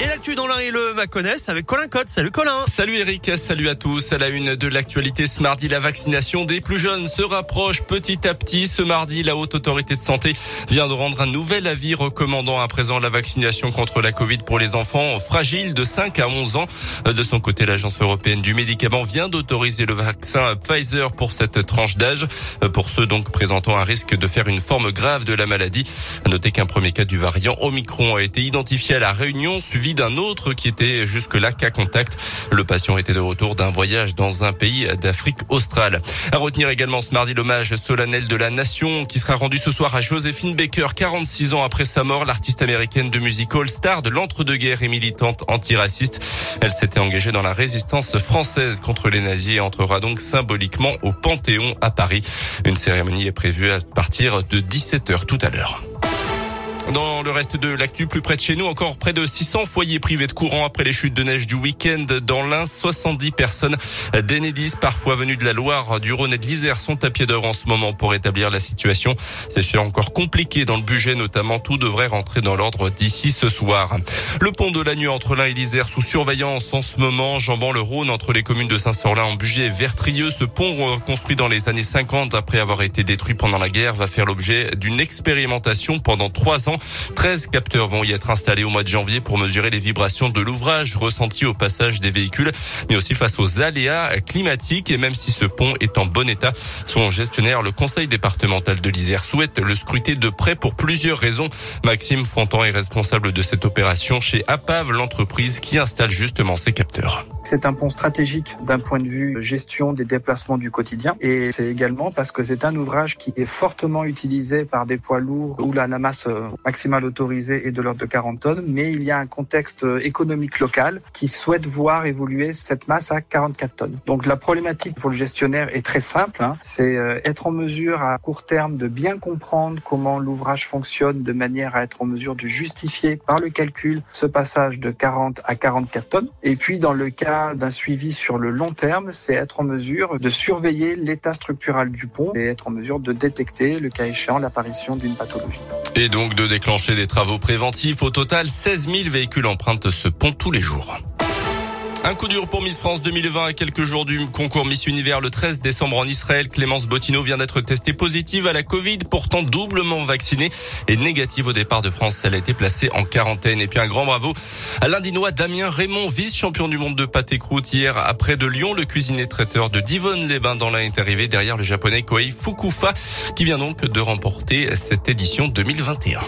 Et l'actu dans l'un et le Maconnais avec Colin Cotte. Salut Colin. Salut Eric, salut à tous. À la une de l'actualité ce mardi, la vaccination des plus jeunes se rapproche petit à petit. Ce mardi, la haute autorité de santé vient de rendre un nouvel avis recommandant à présent la vaccination contre la Covid pour les enfants fragiles de 5 à 11 ans. De son côté, l'agence européenne du médicament vient d'autoriser le vaccin Pfizer pour cette tranche d'âge. Pour ceux donc présentant un risque de faire une forme grave de la maladie. À noter qu'un premier cas du variant Omicron a été identifié à la Réunion, suivi d'un autre qui était jusque-là cas contact. Le patient était de retour d'un voyage dans un pays d'Afrique australe. À retenir également ce mardi l'hommage solennel de la nation qui sera rendu ce soir à Joséphine Baker, 46 ans après sa mort, l'artiste américaine de musical star de l'entre-deux-guerres et militante antiraciste. Elle s'était engagée dans la résistance française contre les nazis et entrera donc symboliquement au Panthéon à Paris. Une cérémonie est prévue à partir de 17h tout à l'heure. Dans le reste de l'actu, plus près de chez nous, encore près de 600 foyers privés de courant après les chutes de neige du week-end dans l'Ain. 70 personnes d'Enedis, parfois venues de la Loire, du Rhône et de l'Isère, sont à pied d'œuvre en ce moment pour établir la situation. C'est encore compliqué dans le budget, notamment. Tout devrait rentrer dans l'ordre d'ici ce soir. Le pont de la nuit entre l'Ain et l'Isère sous surveillance en ce moment, jambant le Rhône entre les communes de Saint-Sorlin en budget et Vertrieux. Ce pont construit dans les années 50 après avoir été détruit pendant la guerre va faire l'objet d'une expérimentation pendant trois ans 13 capteurs vont y être installés au mois de janvier pour mesurer les vibrations de l'ouvrage ressenties au passage des véhicules, mais aussi face aux aléas climatiques. Et même si ce pont est en bon état, son gestionnaire, le conseil départemental de l'Isère, souhaite le scruter de près pour plusieurs raisons. Maxime Fontan est responsable de cette opération chez APAV, l'entreprise qui installe justement ces capteurs. C'est un pont stratégique d'un point de vue gestion des déplacements du quotidien et c'est également parce que c'est un ouvrage qui est fortement utilisé par des poids lourds où la masse euh, maximale autorisée est de l'ordre de 40 tonnes, mais il y a un contexte euh, économique local qui souhaite voir évoluer cette masse à 44 tonnes. Donc la problématique pour le gestionnaire est très simple, hein. c'est euh, être en mesure à court terme de bien comprendre comment l'ouvrage fonctionne de manière à être en mesure de justifier par le calcul ce passage de 40 à 44 tonnes. Et puis dans le cas d'un suivi sur le long terme, c'est être en mesure de surveiller l'état structural du pont et être en mesure de détecter, le cas échéant, l'apparition d'une pathologie. Déclencher des travaux préventifs. Au total, 16 000 véhicules empruntent ce pont tous les jours. Un coup dur pour Miss France 2020 à quelques jours du concours Miss Univers le 13 décembre en Israël. Clémence Bottineau vient d'être testée positive à la Covid, pourtant doublement vaccinée et négative au départ de France. Elle a été placée en quarantaine. Et puis un grand bravo à l'Indinois Damien Raymond, vice-champion du monde de pâté croûte hier après de Lyon. Le cuisinier traiteur de Divonne-les-Bains dans l'Ain est arrivé derrière le japonais Koei Fukufa qui vient donc de remporter cette édition 2021.